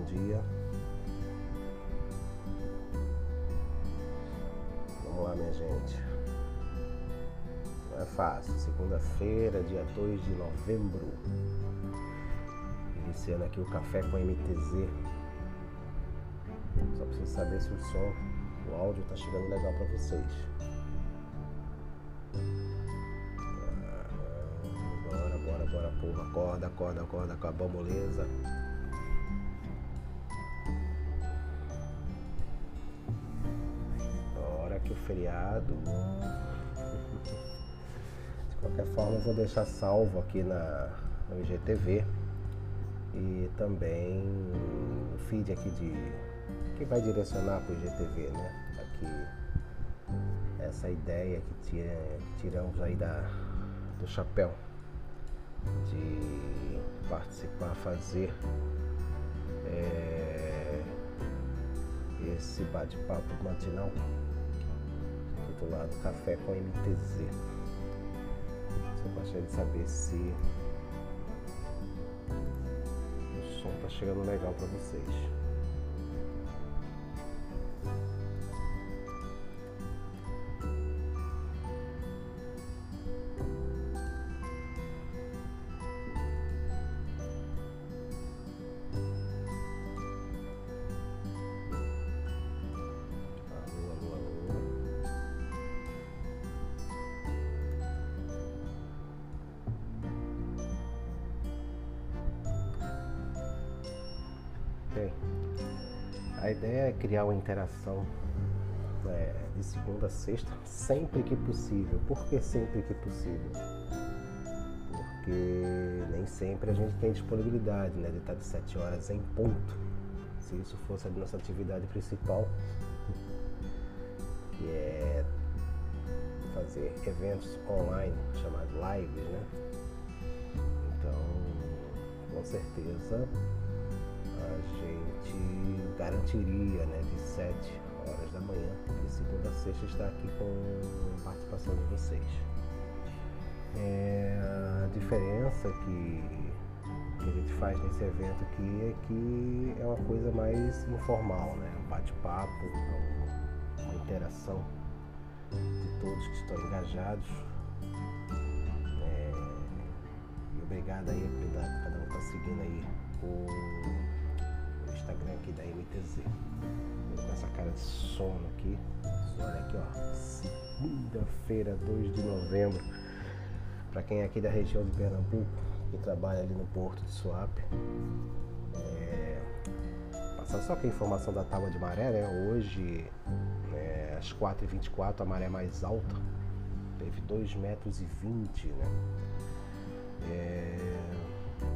bom dia. Vamos lá, minha gente. Não é fácil. Segunda-feira, dia 2 de novembro. Iniciando aqui o café com MTZ. Só preciso saber se o som, o áudio tá chegando legal para vocês. Bora, bora, bora, porra. Acorda, acorda, acorda, acabou a moleza. Feriado. De qualquer forma, eu vou deixar salvo aqui na, no IGTV e também o feed aqui de que vai direcionar para o IGTV, né? Aqui essa ideia que, que tiramos aí da, do chapéu de participar, fazer é, esse bate-papo matinal titulado Café com MTZ. Só gostaria de saber se o som tá chegando legal para vocês. A ideia é criar uma interação é, de segunda a sexta, sempre que possível. Por que sempre que possível? Porque nem sempre a gente tem disponibilidade né, de estar de 7 horas em ponto. Se isso fosse a nossa atividade principal, que é fazer eventos online, chamados lives, né? Então, com certeza gente garantiria né, de 7 horas da manhã, de segunda a sexta, estar aqui com participação de vocês. É, a diferença que, que a gente faz nesse evento aqui é que é uma coisa mais informal, né? um bate-papo, uma interação de todos que estão engajados. É, e obrigado aí a cada um que está seguindo aí o Instagram aqui da MTZ. Com essa cara de sono aqui. Olha aqui, ó. Segunda-feira, 2 de novembro. Para quem é aqui da região de Pernambuco, que trabalha ali no Porto de Suape. É... Passando só aqui a informação da tábua de maré, né? Hoje, é, às 4h24, a maré mais alta. Teve 2,20 metros, e 20, né? É...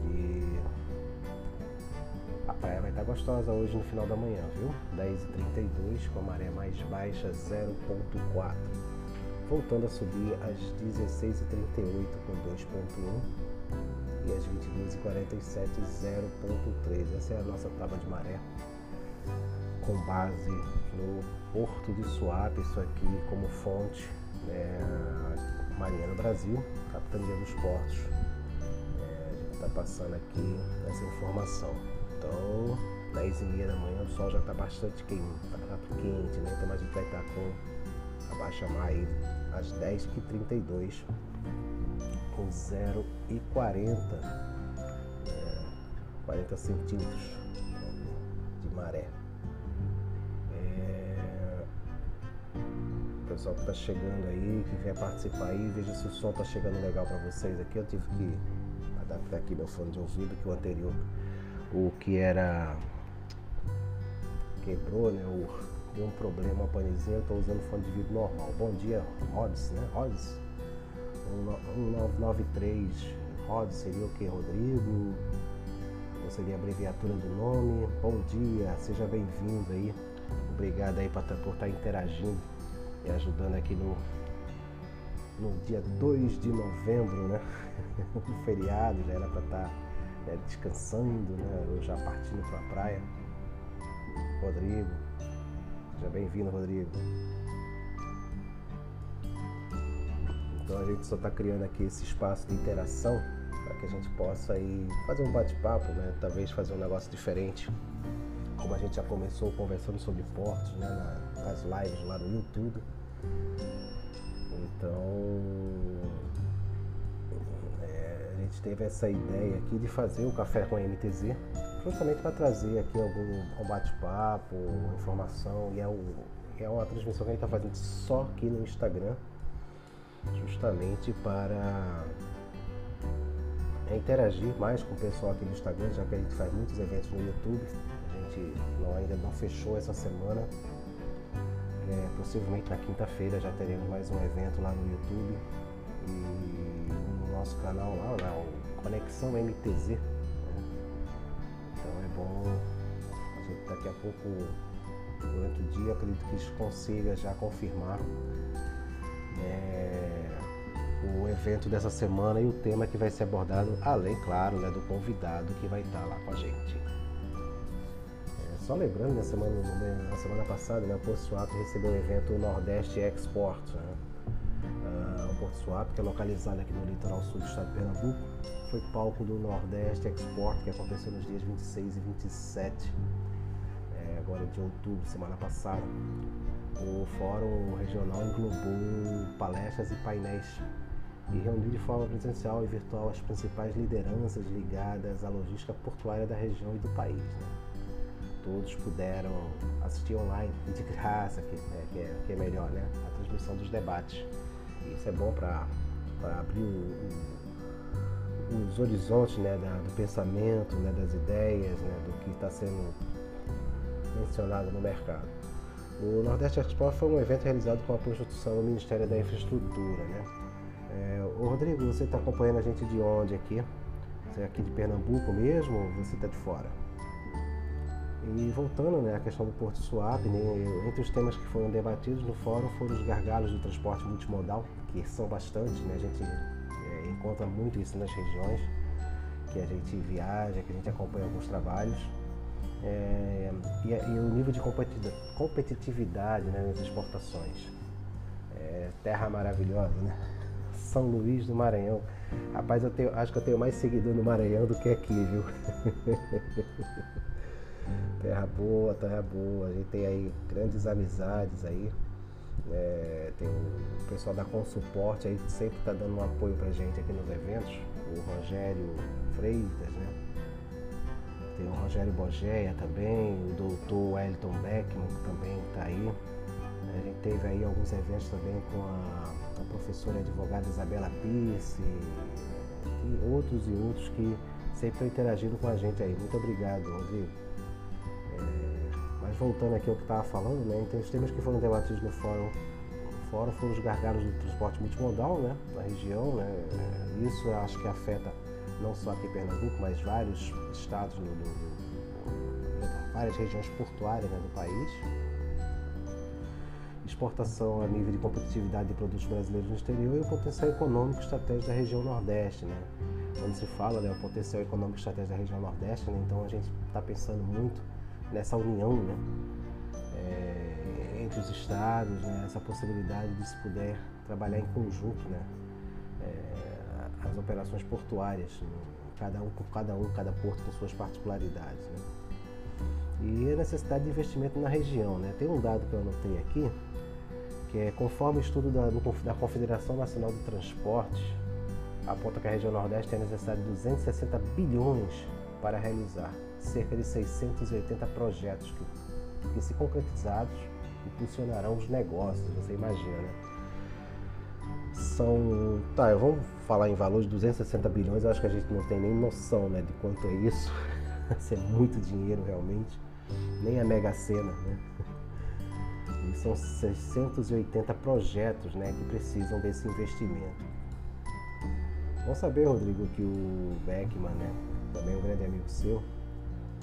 E a praia vai estar gostosa hoje no final da manhã, viu? 10h32 com a maré mais baixa 0.4. Voltando a subir às 16h38 com 2.1 e às 22h47 0.3. Essa é a nossa tábua de maré com base no Porto de Suape, isso aqui como fonte né, Marinha do Brasil, Capitania dos Portos. É, a gente está passando aqui essa informação. Então, 10 e meia da manhã o sol já está bastante quente, tá, quente, né? Então a gente vai estar tá com a baixa mais às 10h32 com 0 e 40, é, 40 centímetros de maré. É, o pessoal que está chegando aí, que quer participar aí, veja se o som está chegando legal para vocês aqui. Eu tive que adaptar aqui meu fone de ouvido, que o anterior o que era quebrou, né? O, deu um problema, uma panezinha, estou usando fone de vídeo normal. Bom dia, Rods, né? Rods 1993. Rods seria o que? Rodrigo? Ou seria a abreviatura do nome? Bom dia, seja bem-vindo aí. Obrigado aí por estar tá interagindo e ajudando aqui no, no dia 2 de novembro, né? o feriado, já era para estar tá né, descansando, né, ou já partindo para a praia. Rodrigo, seja bem-vindo, Rodrigo. Então a gente só está criando aqui esse espaço de interação para que a gente possa aí fazer um bate-papo, né? talvez fazer um negócio diferente como a gente já começou conversando sobre portos né, nas lives lá no YouTube. Então é, gente teve essa ideia aqui de fazer o café com a MTZ, justamente para trazer aqui algum bate-papo, informação, e é, o, é uma transmissão que a gente está fazendo só aqui no Instagram, justamente para é interagir mais com o pessoal aqui no Instagram, já que a gente faz muitos eventos no YouTube. A gente não, ainda não fechou essa semana. É, possivelmente na quinta-feira já teremos mais um evento lá no YouTube. E no nosso canal lá, lá o Conexão MTZ. Né? Então é bom a gente daqui a pouco, durante o dia, acredito que isso consiga já confirmar. É, o evento dessa semana e o tema que vai ser abordado, além, claro, né, do convidado que vai estar lá com a gente. É, só lembrando, na semana, na semana passada, né, o Porto Suape recebeu o evento Nordeste Export. Né? Porto Suape, que é localizado aqui no litoral sul do estado de Pernambuco, foi palco do Nordeste Export, que aconteceu nos dias 26 e 27, é, agora de outubro, semana passada. O Fórum Regional englobou palestras e painéis e reuniu de forma presencial e virtual as principais lideranças ligadas à logística portuária da região e do país. Né? Todos puderam assistir online de graça, que, né, que, é, que é melhor, né? A transmissão dos debates. Isso é bom para abrir o, o, os horizontes né, da, do pensamento, né, das ideias, né, do que está sendo mencionado no mercado. O Nordeste Expo foi um evento realizado com a construção do Ministério da Infraestrutura, né? É, Rodrigo, você está acompanhando a gente de onde aqui? Você é aqui de Pernambuco mesmo ou você está de fora? E voltando né, à questão do Porto Suape, né, entre os temas que foram debatidos no fórum foram os gargalos do transporte multimodal, que são bastante, né, a gente é, encontra muito isso nas regiões, que a gente viaja, que a gente acompanha alguns trabalhos. É, e, e, o nível de competitividade né, nas exportações. É, terra maravilhosa, né? São Luís do Maranhão. Rapaz, eu tenho, acho que eu tenho mais seguidor no Maranhão do que aqui, viu? terra boa, terra boa. A gente tem aí grandes amizades aí. É, tem o pessoal da Consuporte aí sempre está dando um apoio pra gente aqui nos eventos. O Rogério Freitas, né? Tem o Rogério Bogeia também, o doutor Wellington Beckman, que também está aí. A gente teve aí alguns eventos também com a a professora advogada Isabela Pierce e outros e outros que sempre estão interagindo com a gente aí. Muito obrigado, Rodrigo. É, mas voltando aqui ao que estava falando, né, então os temas que foram debatidos no fórum, fórum foram os gargalos do transporte multimodal né, na região. Né, é, isso acho que afeta não só aqui em Pernambuco, mas vários estados, no, no, várias regiões portuárias né, do país exportação a nível de competitividade de produtos brasileiros no exterior e o potencial econômico estratégico da região Nordeste. Né? Quando se fala né, o potencial econômico estratégico da região Nordeste, né, então a gente está pensando muito nessa união né, é, entre os estados, né, essa possibilidade de se puder trabalhar em conjunto né, é, as operações portuárias, né, cada um com cada um, cada porto com suas particularidades. Né. E a necessidade de investimento na região. Né? Tem um dado que eu anotei aqui, que é conforme o estudo da, da Confederação Nacional do Transporte, aponta que a região Nordeste tem necessidade de 260 bilhões para realizar cerca de 680 projetos que, que se concretizados, impulsionarão os negócios, você imagina, né? São. Tá, eu vou falar em valor de 260 bilhões, eu acho que a gente não tem nem noção né, de quanto é isso. isso é muito dinheiro realmente. Nem a Mega Sena, né? E são 680 projetos né, que precisam desse investimento. Vamos saber, Rodrigo, que o Beckman, né, também um grande amigo seu,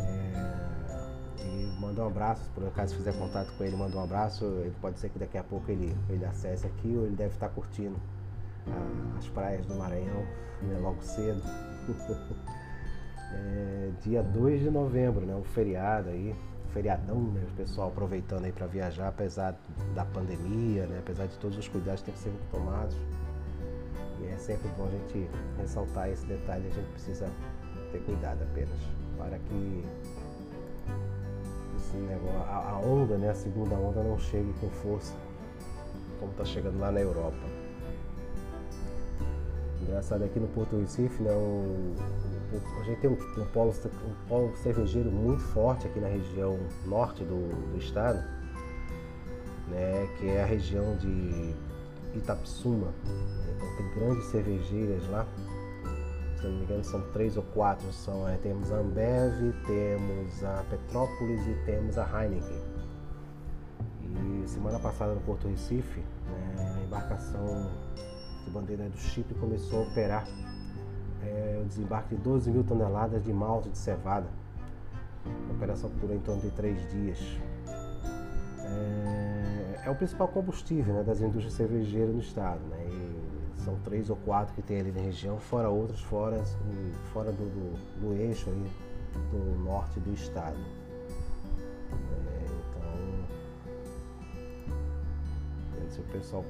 é, e mandou um abraço, por acaso fizer contato com ele, mandou um abraço, ele pode ser que daqui a pouco ele, ele acesse aqui ou ele deve estar curtindo a, as praias do Maranhão né, logo cedo. é, dia 2 de novembro, né, um feriado aí, feriadão, né? O pessoal aproveitando aí para viajar, apesar da pandemia, né? Apesar de todos os cuidados que têm que ser tomados. E é sempre bom a gente ressaltar esse detalhe, a gente precisa ter cuidado apenas para que esse negócio, a, onda, né, a segunda onda não chegue com força, como está chegando lá na Europa. Engraçado aqui no Porto Recife, né, o, o, a gente tem um, um, polo, um polo cervejeiro muito forte aqui na região norte do, do estado, né, que é a região de Itapsuma. Então tem grandes cervejeiras lá se não me engano são três ou quatro, são, é, temos a Ambev, temos a Petrópolis e temos a Heineken. E semana passada no Porto Recife, né, a embarcação de bandeira do Chipre começou a operar é, o desembarque de 12 mil toneladas de malte de cevada. A operação que durou em torno de três dias. É, é o principal combustível né, das indústrias cervejeiras no estado. Né, são três ou quatro que tem ali na região, fora outros fora, fora do, do, do eixo aí, do norte do estado. É, então, se o pessoal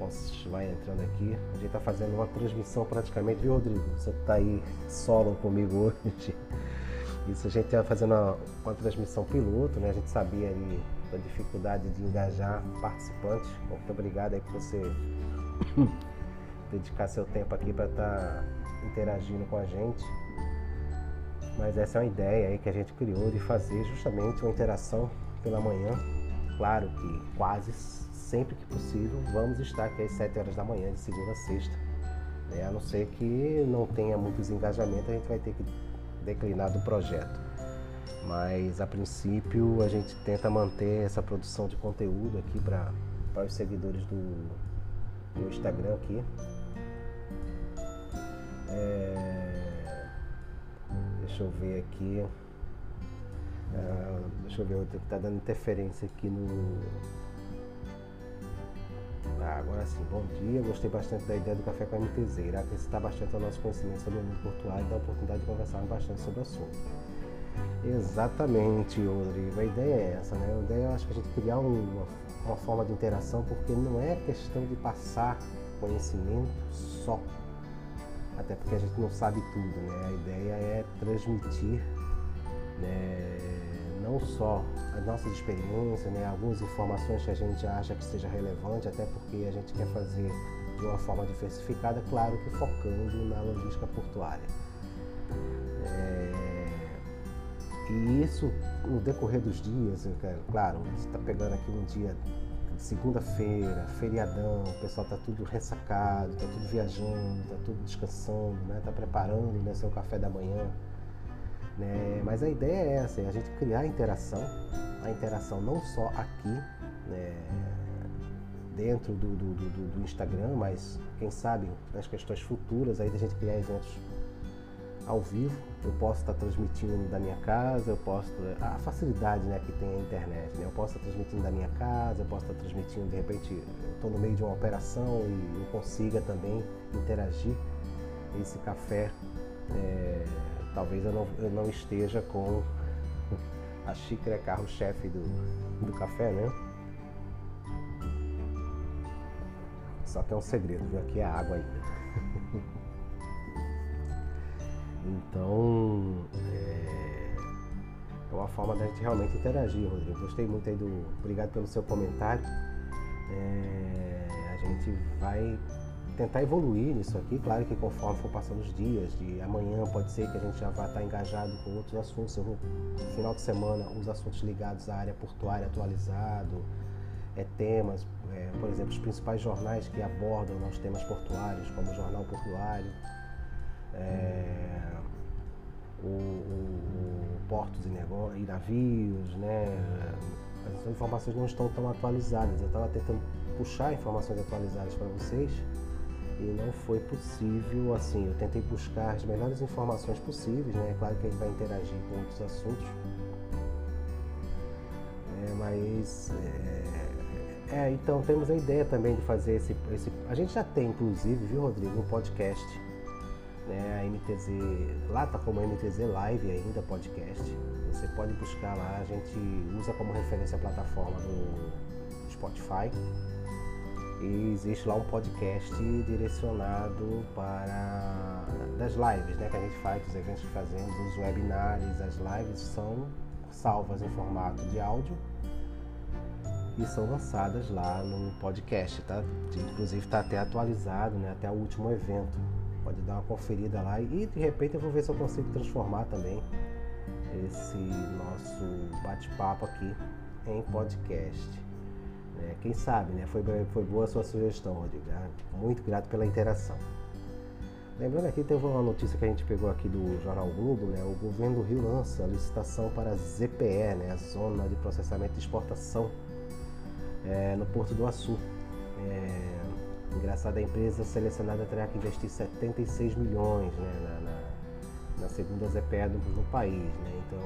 vai entrando aqui, a gente está fazendo uma transmissão praticamente, viu Rodrigo? Você está aí solo comigo hoje. Isso a gente está fazendo uma, uma, transmissão piloto, né? A gente sabia aí da dificuldade de engajar participantes. Muito obrigado aí por você dedicar seu tempo aqui para estar tá interagindo com a gente. Mas essa é uma ideia aí que a gente criou de fazer justamente uma interação pela manhã. Claro que quase sempre que possível vamos estar aqui às 7 horas da manhã, de segunda a sexta. Né? A não ser que não tenha muitos engajamentos, a gente vai ter que declinar do projeto. Mas a princípio a gente tenta manter essa produção de conteúdo aqui para os seguidores do, do Instagram aqui. É... Deixa eu ver aqui. Ah, deixa eu ver, que tá dando interferência aqui no. Ah, agora sim, bom dia. Gostei bastante da ideia do café com a MTZ. Irá acrescentar bastante ao nosso conhecimento sobre o mundo portuário e dar a oportunidade de conversar bastante sobre o assunto. Exatamente, Rodrigo. A ideia é essa, né? A ideia é acho que a gente criar uma, uma forma de interação, porque não é questão de passar conhecimento só até porque a gente não sabe tudo, né? A ideia é transmitir né, não só as nossas experiências, né, algumas informações que a gente acha que seja relevante, até porque a gente quer fazer de uma forma diversificada, claro que focando na logística portuária. É, e isso no decorrer dos dias, claro, você está pegando aqui um dia segunda-feira, feriadão, o pessoal está tudo ressacado, está tudo viajando, está tudo descansando, né? Tá preparando né, seu café da manhã. Né? Mas a ideia é essa, é a gente criar interação, a interação não só aqui, né, dentro do, do, do, do Instagram, mas quem sabe nas questões futuras aí da gente criar eventos ao vivo, eu posso estar transmitindo da minha casa, eu posso a facilidade né, que tem a internet, né? eu posso estar transmitindo da minha casa, eu posso estar transmitindo de repente estou no meio de uma operação e eu consiga também interagir esse café, é, talvez eu não, eu não esteja com a xícara carro-chefe do, do café, né? Só que é um segredo, viu? Aqui é água ainda. Então, é, é uma forma da gente realmente interagir, Rodrigo. Gostei muito aí do. Obrigado pelo seu comentário. É, a gente vai tentar evoluir nisso aqui, claro que conforme for passando os dias, de amanhã pode ser que a gente já vá estar engajado com outros assuntos. Eu vou, no final de semana, os assuntos ligados à área portuária atualizado, é, temas, é, por exemplo, os principais jornais que abordam os temas portuários, como o Jornal Portuário, é, o, o, portos e, negócio, e navios, né? As informações não estão tão atualizadas. Eu estava tentando puxar informações atualizadas para vocês e não foi possível. Assim, eu tentei buscar as melhores informações possíveis, né? É claro que a gente vai interagir com outros assuntos, é, mas é, é, então temos a ideia também de fazer esse, esse. A gente já tem, inclusive, viu, Rodrigo, um podcast né, a MTZ, lá tá como MTZ Live ainda, podcast. Você pode buscar lá, a gente usa como referência a plataforma do Spotify. E existe lá um podcast direcionado para das lives né, que a gente faz, os eventos que fazemos, os webinários, as lives são salvas em formato de áudio e são lançadas lá no podcast, tá? Inclusive está até atualizado, né? Até o último evento. Pode dar uma conferida lá e de repente eu vou ver se eu consigo transformar também esse nosso bate-papo aqui em podcast. É, quem sabe, né? Foi, foi boa a sua sugestão, Rodrigo. Né? Muito grato pela interação. Lembrando aqui, teve uma notícia que a gente pegou aqui do Jornal Globo, né? O governo do Rio lança a licitação para a ZPE, né? A Zona de Processamento e Exportação é, no Porto do Açu. É, engraçado, a empresa selecionada terá que investir 76 milhões né, na, na, na segunda ZPE do, no país. Né? Então,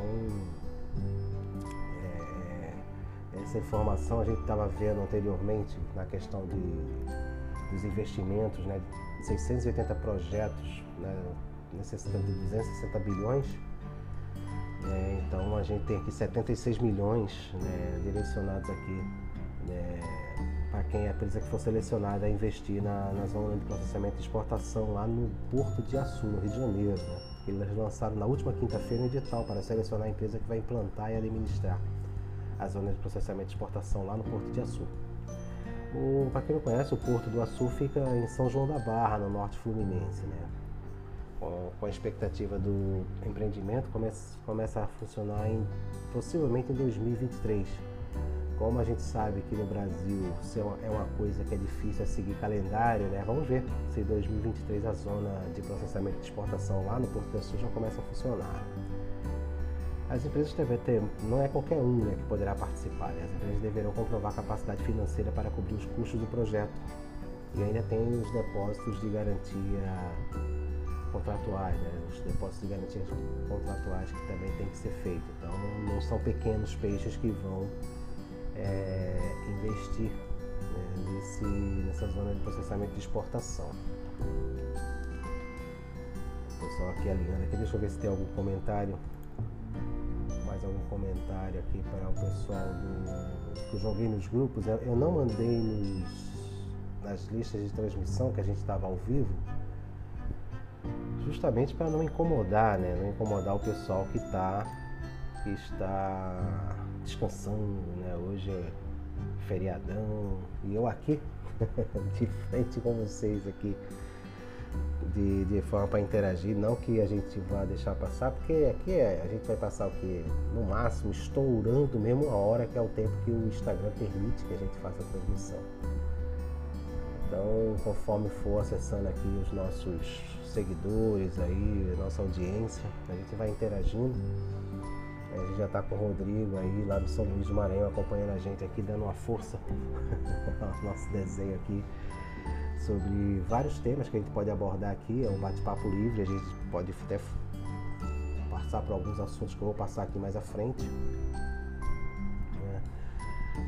é, essa informação a gente estava vendo anteriormente na questão de, dos investimentos, né? 680 projetos né? necessitando de 260 bilhões. É, então a gente tem aqui 76 milhões né, direcionados aqui é, para quem é a empresa que for selecionada a investir na, na zona de processamento e exportação lá no Porto de Açu, no Rio de Janeiro. Né? Eles lançaram na última quinta-feira um edital para selecionar a empresa que vai implantar e administrar a zona de processamento e exportação lá no Porto de Açu. Para quem não conhece, o Porto do Açu fica em São João da Barra, no norte fluminense. Né? Com, com a expectativa do empreendimento, começa, começa a funcionar em, possivelmente em 2023 como a gente sabe que no Brasil é, é uma coisa que é difícil é seguir calendário, né? Vamos ver se em 2023 a zona de processamento de exportação lá no Porto do Sul já começa a funcionar. As empresas devem ter, não é qualquer um né, que poderá participar, né? as empresas deverão comprovar capacidade financeira para cobrir os custos do projeto. E ainda tem os depósitos de garantia contratuais, né? os depósitos de garantia contratuais que também tem que ser feito. Então não são pequenos peixes que vão é, investir né, nesse, nessa zona de processamento de exportação. Pessoal aqui alinhando aqui, deixa eu ver se tem algum comentário. Mais algum comentário aqui para o pessoal do, que eu joguei nos grupos. Eu, eu não mandei nos, nas listas de transmissão que a gente estava ao vivo, justamente para não incomodar, né? Não incomodar o pessoal que está que está descansando, né? Hoje é feriadão e eu aqui, de frente com vocês aqui, de, de forma para interagir, não que a gente vá deixar passar, porque aqui é, a gente vai passar o que? No máximo, estourando mesmo uma hora, que é o tempo que o Instagram permite que a gente faça a transmissão. Então, conforme for acessando aqui os nossos seguidores aí, nossa audiência, a gente vai interagindo a gente já está com o Rodrigo aí lá do São Luís do Maranhão acompanhando a gente aqui, dando uma força ao nosso desenho aqui sobre vários temas que a gente pode abordar aqui. É um bate-papo livre, a gente pode até passar por alguns assuntos que eu vou passar aqui mais à frente. É,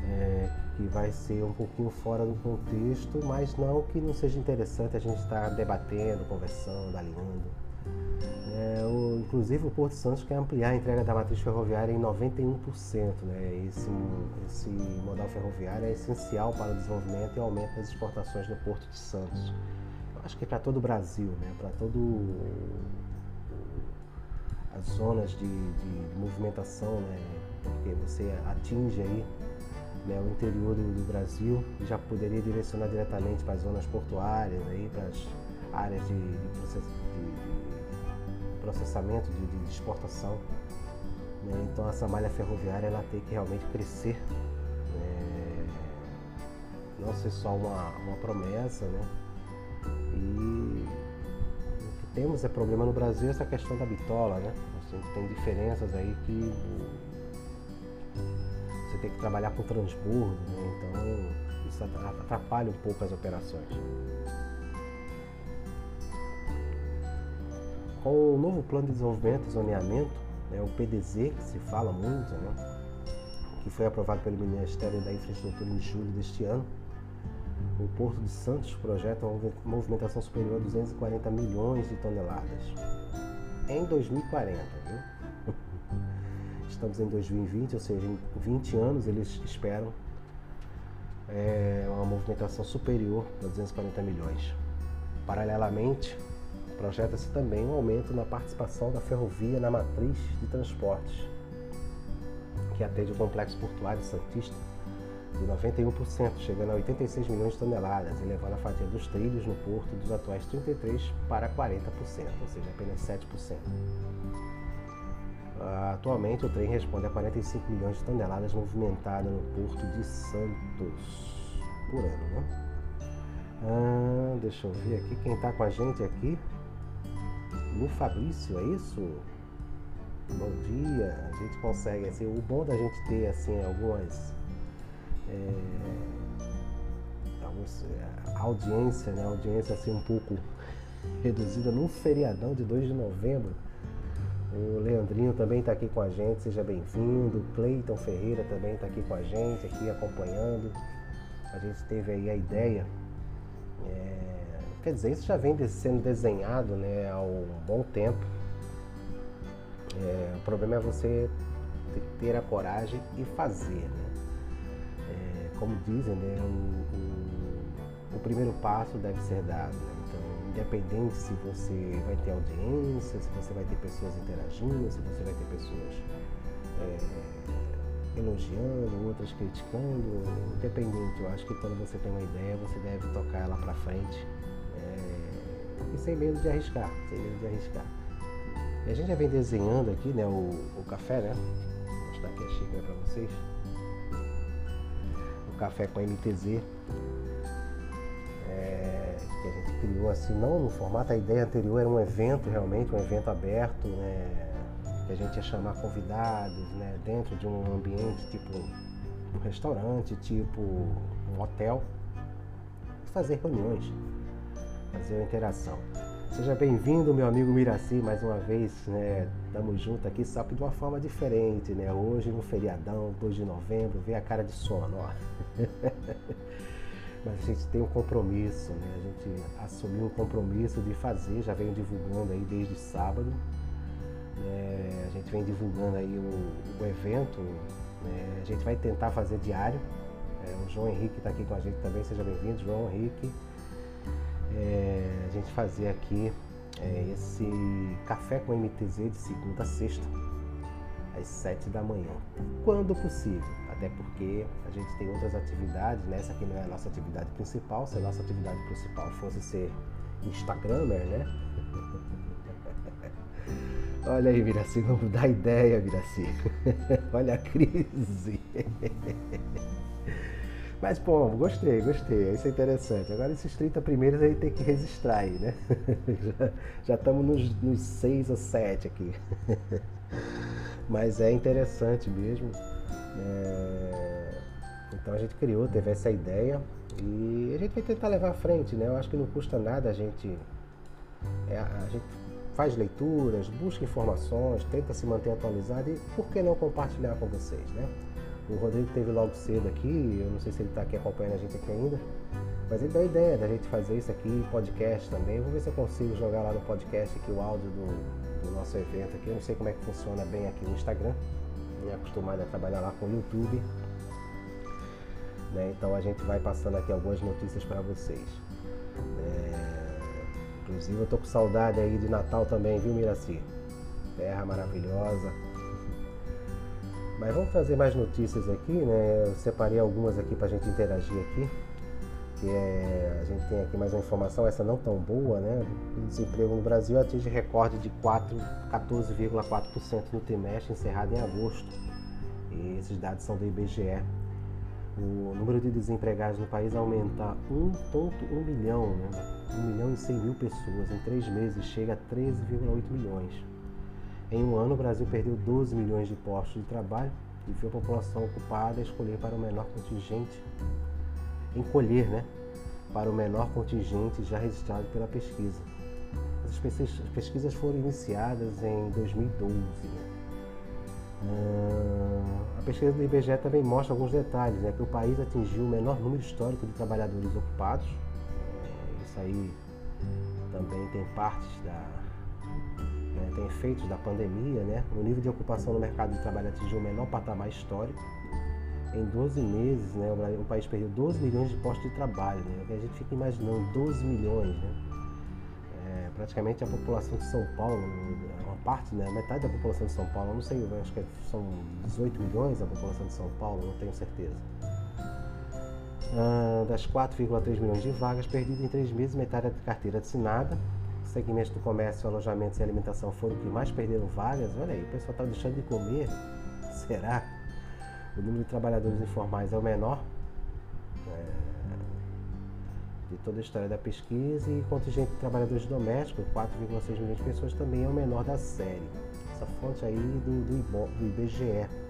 é, que vai ser um pouquinho fora do contexto, mas não que não seja interessante a gente estar debatendo, conversando, alinhando. É, o, inclusive o Porto Santos quer ampliar a entrega da matriz ferroviária em 91%. Né? Esse, esse modal ferroviário é essencial para o desenvolvimento e aumento das exportações no Porto de Santos. Eu acho que é para todo o Brasil, né? para todo as zonas de, de, movimentação, né? porque você atinge aí né, o interior do, do Brasil e já poderia direcionar diretamente para as zonas portuárias, aí, para as áreas de, de, de processamento de, de exportação. Né? Então essa malha ferroviária ela tem que realmente crescer, né? não ser só uma, uma promessa, né? E o que temos é problema no Brasil essa questão da bitola, né? A gente tem diferenças aí que você tem que trabalhar com transbordo, né? Então isso atrapalha um pouco as operações. Com o novo plano de desenvolvimento e zoneamento, né, o PDZ, que se fala muito, né, que foi aprovado pelo Ministério da Infraestrutura em julho deste ano, o Porto de Santos projeta uma movimentação superior a 240 milhões de toneladas em 2040. Viu? Estamos em 2020, ou seja, em 20 anos eles esperam é, uma movimentação superior a 240 milhões. Paralelamente, Projeta-se também um aumento na participação da ferrovia na matriz de transportes. que atende o Complexo Portuário Santista, de 91%, chegando a 86 milhões de toneladas, elevando a fatia dos trilhos no porto dos atuais 33% para 40%, ou seja, apenas 7%. Atualmente, o trem responde a 45 milhões de toneladas movimentadas no porto de Santos por ano, né? Ah, deixa eu ver aqui quem está com a gente aqui. No Fabrício, é isso? Bom dia. A gente consegue, assim, o bom da gente ter assim algumas é, alguns, é, audiência, né? Audiência assim um pouco reduzida num feriadão de 2 de novembro. O Leandrinho também está aqui com a gente, seja bem-vindo. Cleiton Ferreira também está aqui com a gente, aqui acompanhando. A gente teve aí a ideia é, quer dizer, isso já vem sendo desenhado né, há um bom tempo. É, o problema é você ter a coragem e fazer. Né? É, como dizem, né, o, o, o, primeiro passo deve ser dado. Né? Então, independente se você vai ter audiência, se você vai ter pessoas interagindo, se você vai ter pessoas é, elogiando, outras criticando, independente. Eu acho que quando você tem uma ideia, você deve tocar ela para frente e sem medo de arriscar, sem medo de arriscar. E a gente já vem desenhando aqui, né, o, o café, né? Vou mostrar aqui a xícara para vocês. O café com MTZ. É, que a gente criou assim, não no formato, a ideia anterior era um evento realmente, um evento aberto, né? Que a gente ia chamar convidados, né? Dentro de um ambiente tipo um restaurante, tipo um hotel. E fazer reuniões, fazer uma interação. Seja bem-vindo, meu amigo Miraci, mais uma vez, né? Estamos juntos aqui, só que de uma forma diferente, né? Hoje, no feriadão, 2 de novembro, vem a cara de sono, ó. Mas a gente tem um compromisso, né? A gente assumiu um compromisso de fazer, já venho divulgando aí desde sábado. Né? A gente vem divulgando aí o, o evento, né? A gente vai tentar fazer diário. É, o João Henrique está aqui com a gente também, seja bem-vindo, João Henrique é, a gente fazer aqui é, esse café com MTZ de segunda a sexta, às sete da manhã, quando possível. Até porque a gente tem outras atividades, né? essa aqui não é a nossa atividade principal, se a nossa atividade principal fosse ser Instagramer, né? Olha aí, Viraci, vamos dar ideia, Viraci. Olha a crise. Mas, pô, gostei, gostei. Isso é interessante. Agora, esses 30 primeiros aí tem que registrar aí, né? já estamos nos, nos 6 ou 7 aqui. Mas é interessante mesmo. É... Então, a gente criou, teve essa ideia. E a gente vai tentar levar à frente, né? Eu acho que não custa nada a gente... É, a gente faz leituras, busca informações, tenta se manter atualizado e por que não compartilhar com vocês, né? O Rodrigo teve logo cedo aqui, eu não sei se ele está aqui acompanhando a gente aqui ainda, mas ele deu a ideia da gente fazer isso aqui, podcast também. Vou ver se eu consigo jogar lá no podcast aqui o áudio do, do nosso evento aqui. Eu não sei como é que funciona bem aqui no Instagram. Me acostumado a trabalhar lá com o YouTube. Né? Então a gente vai passando aqui algumas notícias para vocês. É... Inclusive eu tô com saudade aí de Natal também, viu Miraci? Terra maravilhosa mas vamos trazer mais notícias aqui, né? Eu separei algumas aqui para a gente interagir aqui. Que é, a gente tem aqui mais uma informação, essa não tão boa, né? O desemprego no Brasil atinge recorde de 14,4% no trimestre encerrado em agosto. E esses dados são do IBGE. O número de desempregados no país aumenta 1,1 milhão, né? 1 milhão e 100 mil pessoas. Em três meses chega a 13,8 milhões. Em um ano, o Brasil perdeu 12 milhões de postos de trabalho e viu a população ocupada escolher para o menor contingente, encolher, né? Para o menor contingente já registrado pela pesquisa. As pesquisas foram iniciadas em 2012. Né? A pesquisa do IBGE também mostra alguns detalhes, né? Que o país atingiu o menor número histórico de trabalhadores ocupados. Isso aí também tem partes da, efeitos da pandemia, né? o nível de ocupação no mercado de trabalho atingiu o menor patamar histórico. Em 12 meses, né, o país perdeu 12 milhões de postos de trabalho. Né? A gente fica imaginando 12 milhões. Né? É, praticamente a população de São Paulo, uma parte, né, metade da população de São Paulo, não sei, acho que são 18 milhões a população de São Paulo, não tenho certeza. Ah, das 4,3 milhões de vagas perdidas em três meses, metade é de carteira assinada. Segmentos do comércio, alojamentos e alimentação foram que mais perderam vagas. Olha aí, o pessoal está deixando de comer. Será? O número de trabalhadores informais é o menor é, de toda a história da pesquisa e o contingente de trabalhadores domésticos, 4,6 milhões de pessoas, também é o menor da série. Essa fonte aí do, do, do IBGE.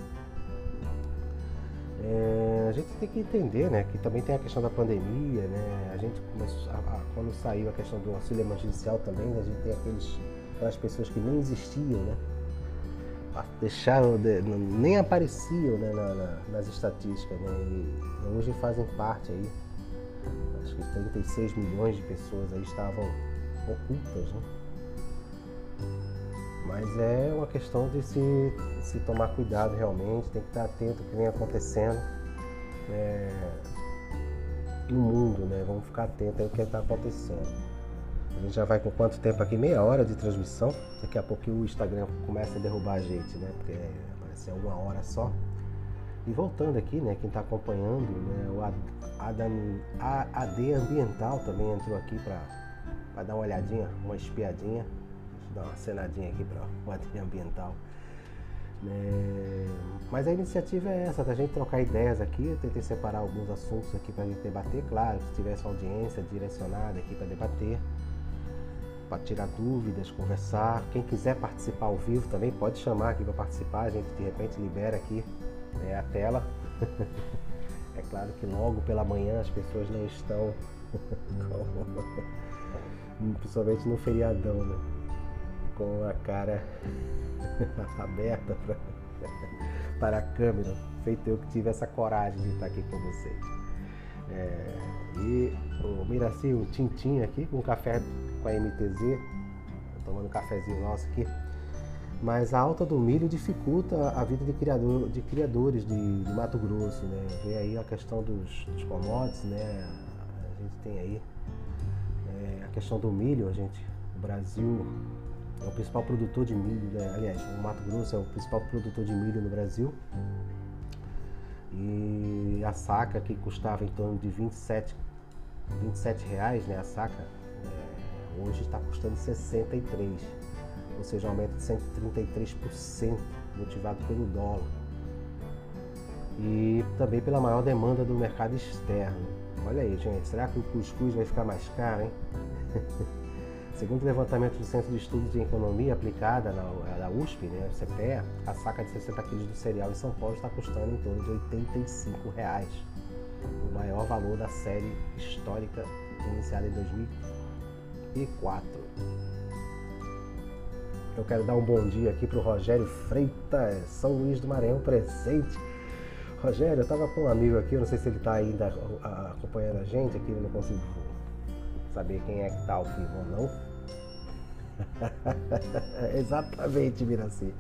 É, a gente tem que entender, né, que também tem a questão da pandemia, né, a gente começou, a, a, quando saiu a questão do auxílio emergencial também, a gente tem aqueles, aquelas pessoas que nem existiam, né, deixaram, de, nem apareciam né, na, na, nas estatísticas, né, e hoje fazem parte aí, acho que 36 milhões de pessoas aí estavam ocultas, né. Mas é uma questão de se, se tomar cuidado realmente, tem que estar atento ao que vem acontecendo é, no mundo, né? Vamos ficar atento ao que está acontecendo. A gente já vai com quanto tempo aqui? Meia hora de transmissão. Daqui a pouco o Instagram começa a derrubar a gente, né? Porque parece ser uma hora só. E voltando aqui, né? Quem está acompanhando, né? O Adam, AD Ambiental também entrou aqui para dar uma olhadinha, uma espiadinha dar uma cenadinha aqui para o AD ambiental. É, mas a iniciativa é essa, da gente trocar ideias aqui. Eu tentei separar alguns assuntos aqui para a gente debater. Claro, se tivesse audiência direcionada aqui para debater, para tirar dúvidas, conversar. Quem quiser participar ao vivo também pode chamar aqui para participar. A gente de repente libera aqui né, a tela. é claro que logo pela manhã as pessoas não estão, principalmente no feriadão, né? Com a cara aberta pra, para a câmera. Feito eu que tive essa coragem de estar aqui com vocês. É, e o Miraci, o Tintim aqui, com café com a MTZ, tomando um cafezinho nosso aqui. Mas a alta do milho dificulta a vida de, criador, de criadores de, de Mato Grosso, né? Vê aí a questão dos, dos commodities, né? A gente tem aí é, a questão do milho, a gente, o Brasil é o principal produtor de milho, né? aliás, o Mato Grosso é o principal produtor de milho no Brasil. E a saca que custava em torno de 27, 27 reais, né, a saca, é, hoje está custando 63, ou seja, um aumento de 133%, motivado pelo dólar. E também pela maior demanda do mercado externo. Olha aí, gente, será que o cuscuz vai ficar mais caro, hein? Segundo o levantamento do Centro de Estudos de Economia Aplicada na, USP, né, CPEA, a saca de 60 quilos do cereal em São Paulo está custando em torno de 85 reais, o maior valor da série histórica iniciada em 2004. Eu quero dar um bom dia aqui para o Rogério Freitas, São Luís do Maranhão presente. Rogério, eu estava com um amigo aqui, eu não sei se ele está ainda acompanhando a gente aqui, eu não consigo saber quem é que está ao vivo ou não. Exatamente, Miraci.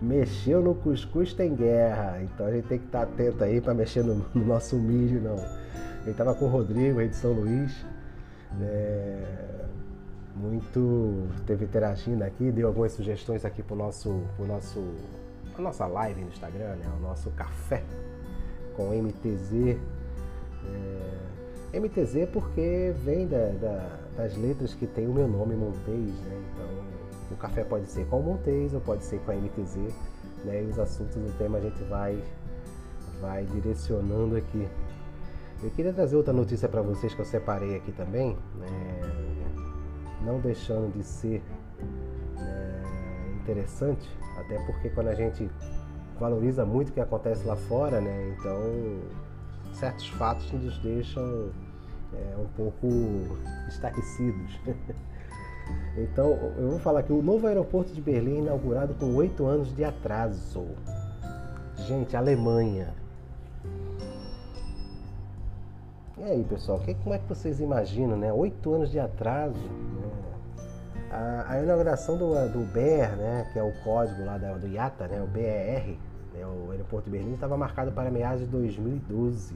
Mexeu no cuscuz tem guerra. Então a gente tem que estar tá atento aí para mexer no, no, nosso milho, não. Ele estava com o Rodrigo aí de São Luís. É, muito teve interagindo aqui, deu algumas sugestões aqui para nosso, pro nosso, a nossa live no Instagram, né? O nosso café com MTZ. É, MTZ porque vem da, da das letras que tem o meu nome, Montez, né? Então, o café pode ser com o Montez ou pode ser com a MTZ, né? E os assuntos do tema a gente vai, vai direcionando aqui. Eu queria trazer outra notícia para vocês que eu separei aqui também, né? não deixando de ser né, interessante, até porque quando a gente valoriza muito o que acontece lá fora, né? Então certos fatos nos deixam é, um pouco estarrecidos. então, eu vou falar que o novo aeroporto de Berlim inaugurado com oito anos de atraso. Gente, Alemanha. E aí, pessoal, que, como é que vocês imaginam, né? Oito anos de atraso. Né? A, a, inauguração do, do BER, né, que é o código lá do IATA, né, o BER, né, o aeroporto de Berlim, estava marcado para meados de 2012.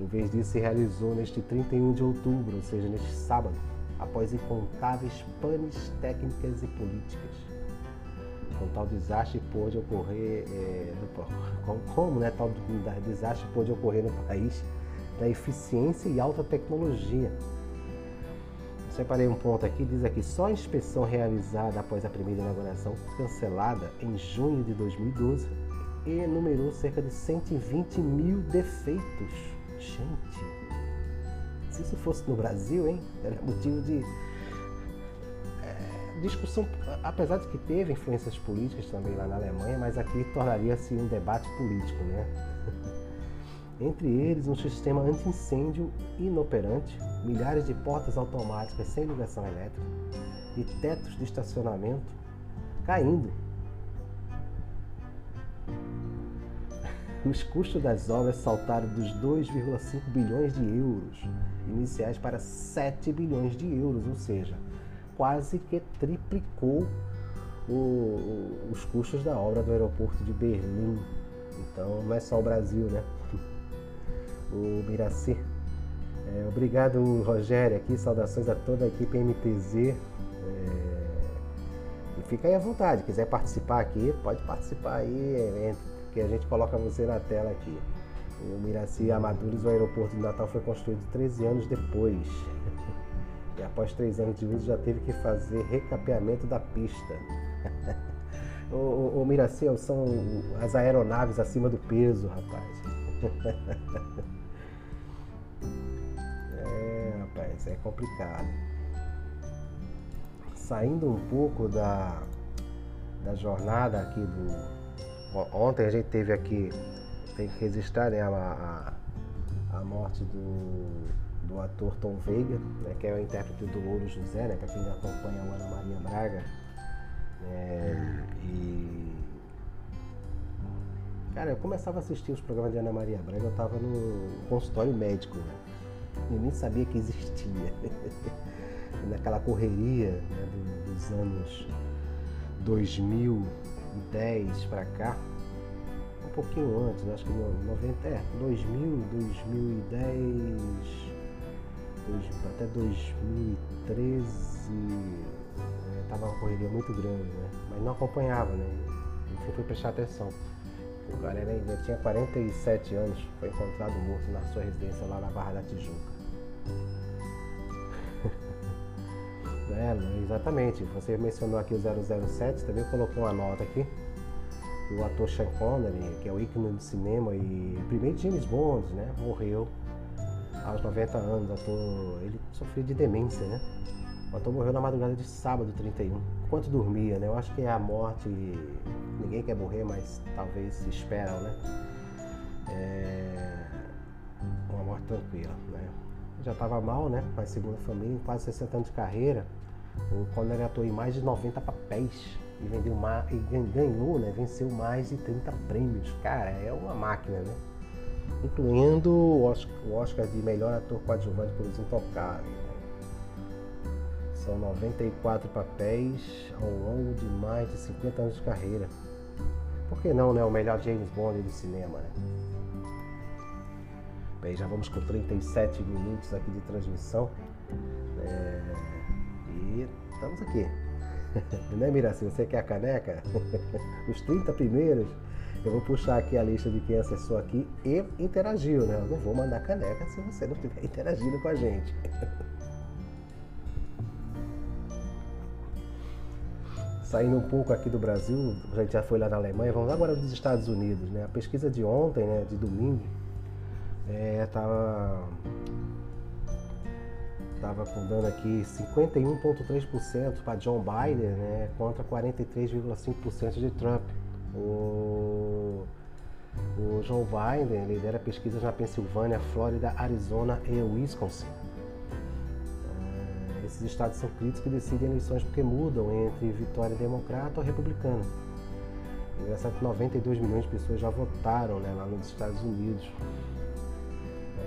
Em vez disso, se realizou neste 31 de outubro, ou seja, neste sábado, após incontáveis panes técnicas e políticas. Com tal desastre pôde ocorrer, é, no, como né, tal desastre pôde ocorrer no país da eficiência e alta tecnologia. Separei um ponto aqui, diz aqui, só a inspeção realizada após a primeira inauguração, cancelada em junho de 2012, enumerou cerca de 120 mil defeitos. Gente, se isso fosse no Brasil, hein, era motivo de é, discussão, apesar de que teve influências políticas também lá na Alemanha, mas aqui tornaria-se um debate político, né? Entre eles, um sistema anti-incêndio inoperante, milhares de portas automáticas sem ligação elétrica e tetos de estacionamento caindo. Os custos das obras saltaram dos 2,5 bilhões de euros iniciais para 7 bilhões de euros, ou seja, quase que triplicou o, os custos da obra do aeroporto de Berlim. Então não é só o Brasil, né? O Miraci. É, obrigado, Rogério, aqui. Saudações a toda a equipe MTZ. É, e fica aí à vontade. Quiser participar aqui, pode participar aí, que a gente coloca você na tela aqui. O Miraci Amaduros, o aeroporto de Natal foi construído 13 anos depois. E após três anos de uso já teve que fazer recapeamento da pista. o, o, o Miraci são as aeronaves acima do peso, rapaz. é, rapaz, é complicado. Saindo um pouco da, da jornada aqui do. Ontem a gente teve aqui tem que registrar né, a, a, a, morte do, do ator Tom Veiga, né, que é o intérprete do Ouro José, né, para quem acompanha o Ana Maria Braga. Né, e. Cara, eu começava a assistir os programas de Ana Maria Braga, eu estava no consultório médico, né? Eu nem sabia que existia. Naquela correria né, dos anos 2010 para cá, pouquinho antes, acho que no 90, é, 2000, 2010, dois, até 2013, é, tava uma correria muito grande, né? Mas não acompanhava, né? Enfim, fui prestar atenção. O cara ainda tinha 47 anos, foi encontrado morto na sua residência lá na Barra da Tijuca. É, exatamente. Você mencionou aqui o 007, também coloquei uma nota aqui o ator Sean Connery, que é o ícone do cinema e primeiro James Bond, né, morreu aos 90 anos. Ator, ele sofreu de demência, né? O ator morreu na madrugada de sábado 31. Enquanto dormia, né? Eu acho que é a morte, ninguém quer morrer, mas talvez se esperam, né? É uma morte tranquila, né? Já estava mal, né? Mas segundo a família, quase 60 anos de carreira, o Connery atuou em mais de 90 papéis e vendeu e ganhou, né? Venceu mais de 30 prêmios. Cara, é uma máquina, né? Incluindo o Oscar, o Oscar de melhor ator coadjuvante pelos Intocáveis. Né? São 94 papéis ao longo de mais de 50 anos de carreira. Por que não, né? O melhor James Bond do cinema, né? Bem, já vamos com 37 minutos aqui de transmissão. É... Estamos aqui. né, Miraci? Você quer a caneca? Os 30 primeiros, eu vou puxar aqui a lista de quem acessou aqui e interagiu, né? Eu não vou mandar caneca se você não estiver interagindo com a gente. Saindo um pouco aqui do Brasil, a gente já foi lá na Alemanha, vamos agora dos Estados Unidos, né? A pesquisa de ontem, né, de domingo, é, estava dando aqui 51,3% para John Biden né, contra 43,5% de Trump. O, o Joe Biden lidera pesquisas na Pensilvânia, Flórida, Arizona e Wisconsin. Uh, esses estados são críticos que decidem eleições porque mudam entre vitória democrata ou republicana. Engraçado que 92 milhões de pessoas já votaram né, lá nos Estados Unidos.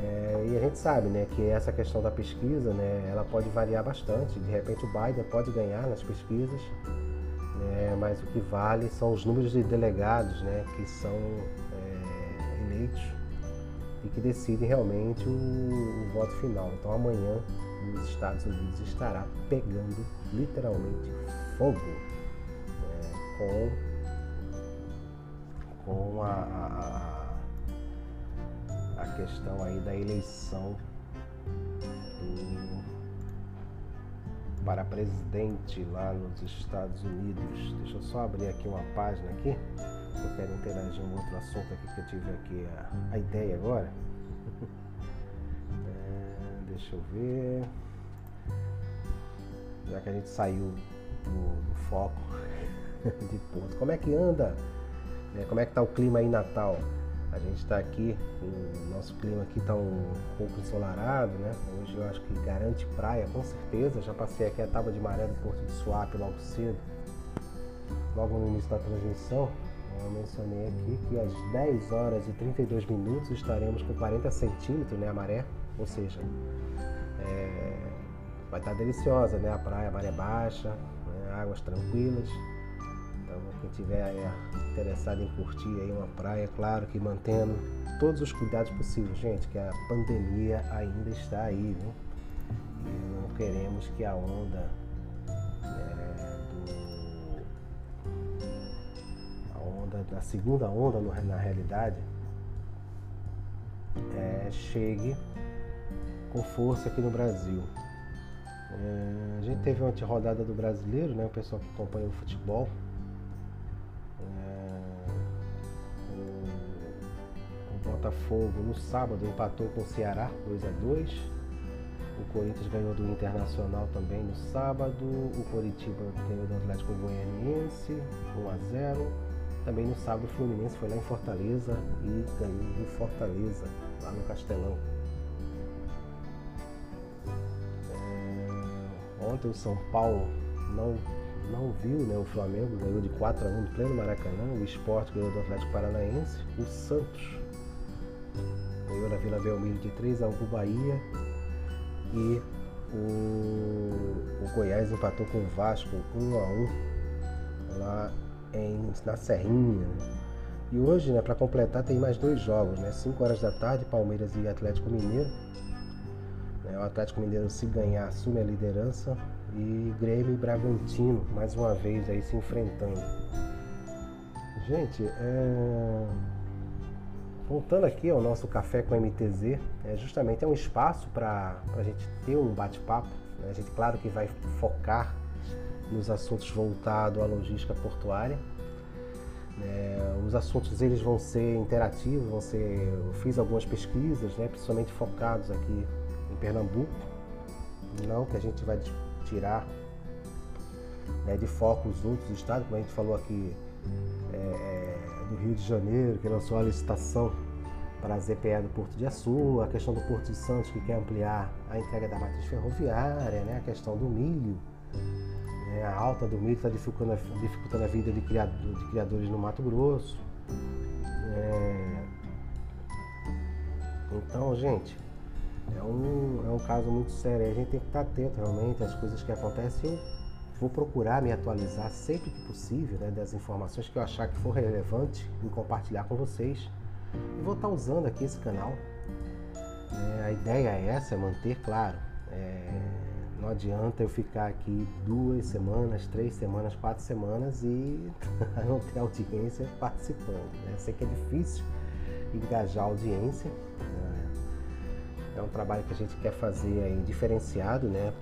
É, e a gente sabe né, que essa questão da pesquisa né, ela pode variar bastante. De repente o Biden pode ganhar nas pesquisas, né, mas o que vale são os números de delegados né, que são é, eleitos e que decidem realmente o, o, voto final. Então amanhã nos Estados Unidos estará pegando literalmente fogo né, com, com a, a, a questão aí da eleição do, para presidente lá nos Estados Unidos. Deixa eu só abrir aqui uma página aqui. Eu quero interagir um outro assunto aqui que eu tive aqui a, a ideia agora. é, deixa eu ver. Já que a gente saiu do, do foco de ponto. Como é que anda? É, como é que tá o clima aí Natal? A gente está aqui, o nosso clima aqui está um pouco ensolarado, né? Hoje eu acho que garante praia, com certeza. Já passei aqui a tábua de maré do Porto de Suape logo cedo, logo no início da transmissão. Eu mencionei aqui que às 10 horas e 32 minutos estaremos com 40 centímetros, né? A maré, ou seja, é, vai estar tá deliciosa, né? A praia, a maré baixa, né? águas tranquilas. Então, quem tiver interessado em curtir aí uma praia, claro que mantendo todos os cuidados possíveis, gente, que a pandemia ainda está aí, viu? E não queremos que a onda é, do, a onda da segunda onda na realidade é, chegue com força aqui no Brasil. É, a gente teve uma rodada do brasileiro, né? O pessoal que acompanha o futebol Botafogo no sábado empatou com o Ceará 2 a 2 O Corinthians ganhou do Internacional também no sábado. O Coritiba ganhou do Atlético Goianiense 1 a 0 Também no sábado o Fluminense foi lá em Fortaleza e ganhou do Fortaleza, lá no Castelão. É... Ontem o São Paulo não, não viu né, o Flamengo, ganhou de 4 a 1 no pleno Maracanã. O Esporte ganhou do Atlético Paranaense. O Santos ganhou na Vila Belmiro de 3 a 1 para o Bahia e o, o, Goiás empatou com o Vasco 1 a 1 lá em, na Serrinha. E hoje, né, para completar, tem mais dois jogos, né? 5 horas da tarde, Palmeiras e Atlético Mineiro. É, o Atlético Mineiro, se ganhar, assume a liderança. E Grêmio e Bragantino, mais uma vez aí se enfrentando. Gente, é Voltando aqui ao nosso café com MTZ, é justamente é um espaço para a gente ter um bate-papo. Né? A gente, claro, que vai focar nos assuntos voltados à logística portuária. É, os assuntos eles vão ser interativos, vão ser. Eu fiz algumas pesquisas, né, principalmente focados aqui em Pernambuco. Não que a gente vai tirar né, de foco os outros estados, como a gente falou aqui. É, é do Rio de Janeiro, que lançou a licitação para a ZPE do Porto de Açu, a questão do Porto de Santos, que quer ampliar a entrega da matriz ferroviária, né? a questão do milho, né? a alta do milho está dificultando, dificultando, a vida de, de, criadores no Mato Grosso. É... Então, gente, é um, é um caso muito sério. A gente tem que estar atento realmente às coisas que acontecem. Vou procurar me atualizar sempre que possível né, das informações que eu achar que for relevante e compartilhar com vocês. E vou estar usando aqui esse canal. É, a ideia é essa, é manter claro. É, não adianta eu ficar aqui duas semanas, três semanas, quatro semanas e não ter audiência participando. Né? Sei que é difícil engajar a audiência. Né? É um trabalho que a gente quer fazer aí diferenciado, né?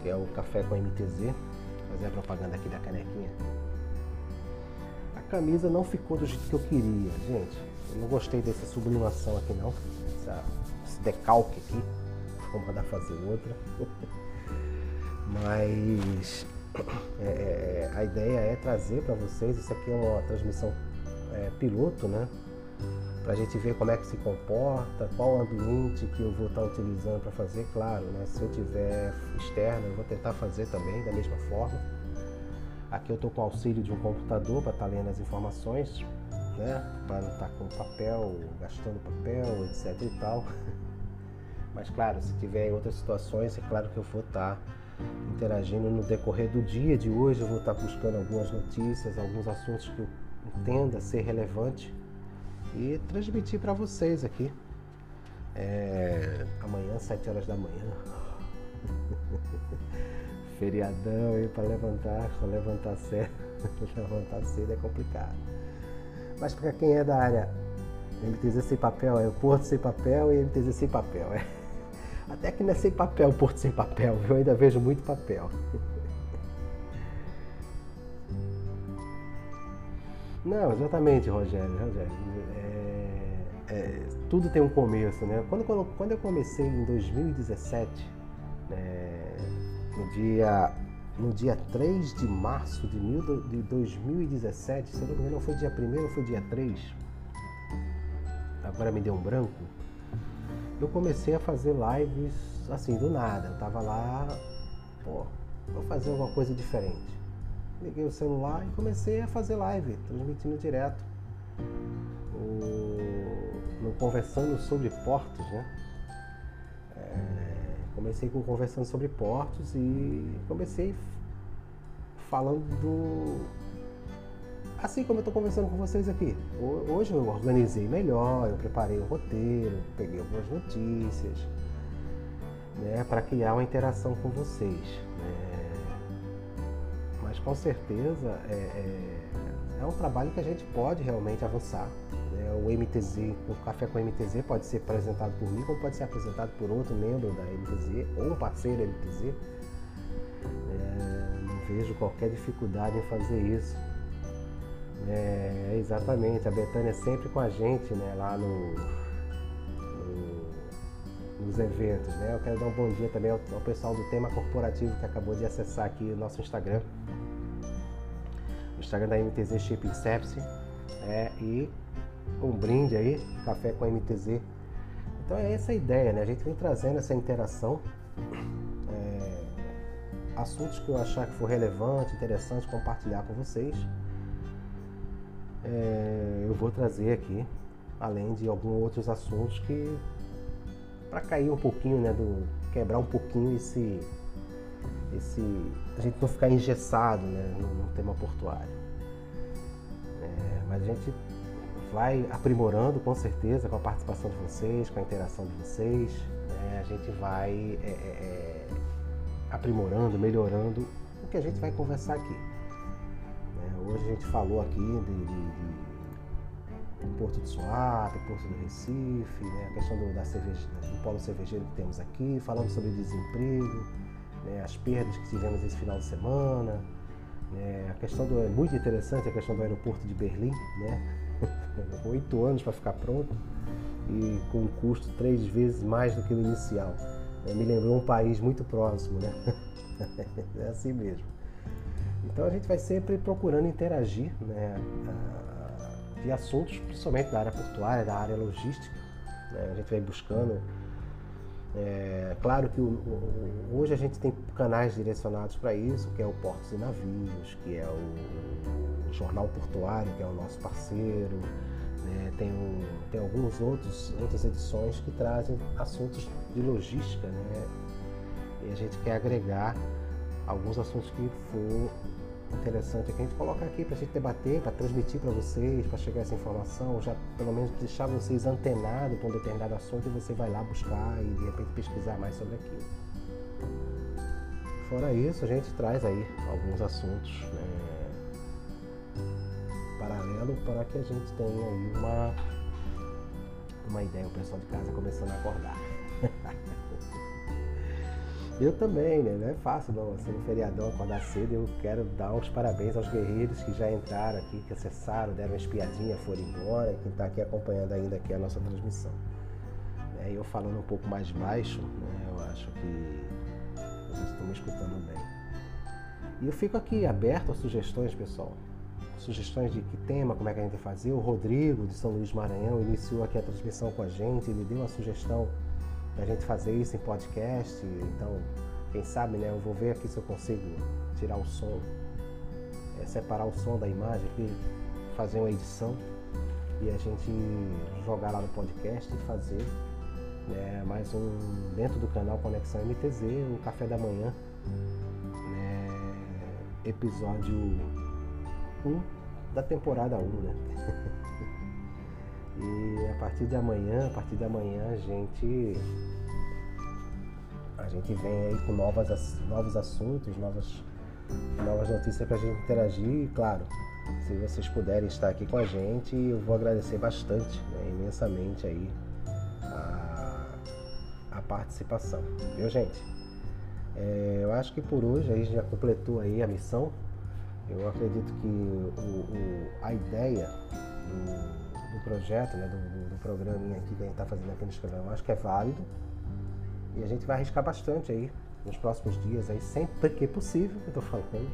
Que é o Café com MTZ fazer a propaganda aqui da canequinha. A camisa não ficou do jeito que eu queria, gente. Eu não gostei dessa sublimação aqui não. Essa, esse decalque aqui. Vou mandar fazer outra. Mas é, é, a ideia é trazer para vocês, isso aqui é uma transmissão é, piloto, né? Para a gente ver como é que se comporta, qual ambiente que eu vou estar tá utilizando para fazer, claro, né? Se eu tiver externo, eu vou tentar fazer também da mesma forma. Aqui eu estou com auxílio de um computador para estar tá lendo as informações, né? Para não estar tá com papel, gastando papel, etc e tal. Mas claro, se tiver em outras situações, é claro que eu vou estar interagindo no decorrer do dia de hoje, eu vou estar buscando algumas notícias, alguns assuntos que eu entenda ser relevante e transmitir para vocês aqui. É, amanhã, 7 horas da manhã. Feriadão aí para levantar, para levantar cedo, levantar cedo é complicado. Mas para quem é da área MTZ sem papel, é o Porto sem papel e MTZ sem papel. É. Até que não é sem papel, o Porto sem papel, eu ainda vejo muito papel. Não, exatamente, Rogério. Rogério. É, é, tudo tem um começo, né? Quando, quando, quando eu comecei em 2017, né, no, dia, no dia 3 de março de, mil, de 2017, se eu não me engano, foi dia 1 ou foi dia 3? Agora me deu um branco. Eu comecei a fazer lives assim, do nada. Eu tava lá, pô, vou fazer alguma coisa diferente liguei o celular e comecei a fazer live, transmitindo direto. O, no Conversando sobre Portos, né? É, comecei com Conversando sobre Portos e comecei falando do. Assim como eu estou conversando com vocês aqui. Hoje eu organizei melhor, eu preparei o roteiro, peguei algumas notícias, né, para criar uma interação com vocês. Né? mas com certeza é, é, é, um trabalho que a gente pode realmente avançar. Né? O MTZ, o Café com MTZ pode ser apresentado por mim, como pode ser apresentado por outro membro da MTZ ou um parceiro da MTZ. É, não vejo qualquer dificuldade em fazer isso. É, exatamente, a Betânia é sempre com a gente né, lá no, no, nos eventos. Né? Eu quero dar um bom dia também ao, ao pessoal do tema corporativo que acabou de acessar aqui o nosso Instagram. Instagram da MTZ Shipping Service. É, e um brinde aí, café com MTZ. Então é essa a ideia, né? A gente vem trazendo essa interação. É, assuntos que eu achar que for relevante, interessante compartilhar com vocês. É, eu vou trazer aqui, além de alguns outros assuntos que para cair um pouquinho, né, do quebrar um pouquinho esse esse a gente não ficar engessado né, no, no tema portuário. É, mas a gente vai aprimorando com certeza com a participação de vocês, com a interação de vocês. Né, a gente vai é, é, é, aprimorando, melhorando o que a gente vai conversar aqui. Né, hoje a gente falou aqui de, de, de Porto de Suape, Porto do Recife, né, a questão do, da cerveja, do polo cervejeiro que temos aqui, falamos sobre desemprego né, as perdas que tivemos esse final de semana. Né, a questão do, é muito interessante a questão do aeroporto de Berlim, né? Oito anos para ficar pronto e com um custo três vezes mais do que o inicial. É, me lembrou um país muito próximo, né? é assim mesmo. Então a gente vai sempre procurando interagir né, de assuntos, principalmente da área portuária, da área logística. Né? A gente vai buscando é, claro que o, o, hoje a gente tem canais direcionados para isso, que é o Portos e Navios, que é o, o Jornal Portuário, que é o nosso parceiro. Né? Tem, tem alguns outros outras edições que trazem assuntos de logística, né? E a gente quer agregar alguns assuntos que for interessante que a gente coloca aqui para a gente debater, para transmitir para vocês, para chegar essa informação, já pelo menos deixar vocês antenados com um determinado assunto e você vai lá buscar e de repente pesquisar mais sobre aquilo. Fora isso, a gente traz aí alguns assuntos né, para que a gente tenha aí uma, uma ideia, o pessoal de casa começando a acordar. Eu também, né? Não é fácil não, assim, no feriadão acordar cedo. Eu quero dar os parabéns aos guerreiros que já entraram aqui, que acessaram, deram uma espiadinha, foram embora, quem está aqui acompanhando ainda aqui a nossa transmissão. É, eu falando um pouco mais baixo, né, eu acho que vocês estão me escutando bem. E eu fico aqui aberto a sugestões, pessoal. Sugestões de que tema, como é que a gente vai fazer. O Rodrigo, de São Luís Maranhão, iniciou aqui a transmissão com a gente, ele deu uma sugestão da gente fazer isso em podcast. Então, quem sabe, né? Eu vou ver aqui se eu consigo tirar o som, é, separar o som da imagem aqui, fazer uma edição e a gente jogar lá no podcast e fazer né, mais um dentro do canal Conexão MTZ, o café da manhã, né, episódio 1 da temporada 1, né? E a partir de amanhã, a partir de amanhã a gente A gente vem aí com novas, novos assuntos, novas, novas notícias para a gente interagir e, claro, se vocês puderem estar aqui com a gente, eu vou agradecer bastante, né, imensamente aí a, a participação. Viu, gente? É, eu acho que por hoje a gente já completou aí a missão. Eu acredito que o, o, a ideia do, do projeto, né, do, do, programinha aqui que a gente está fazendo aqui no escrevão, acho que é válido. E a gente vai arriscar bastante aí nos próximos dias, aí, sempre que possível, eu estou falando,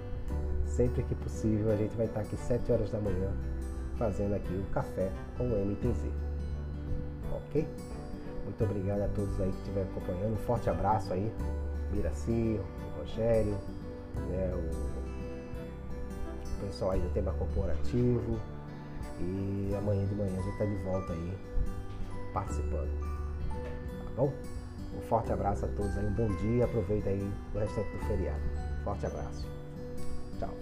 sempre que possível, a gente vai estar tá aqui 7 horas da manhã fazendo aqui o café com o MTZ. Ok? Muito obrigado a todos aí que estiveram acompanhando. Um forte abraço aí. Miraci, o Rogério, né, pessoal aí do tema corporativo. E amanhã de manhã a gente está de volta aí participando. Tá bom? Um forte abraço a todos aí, um bom dia, aproveita aí o restante do feriado. Forte abraço. Tchau.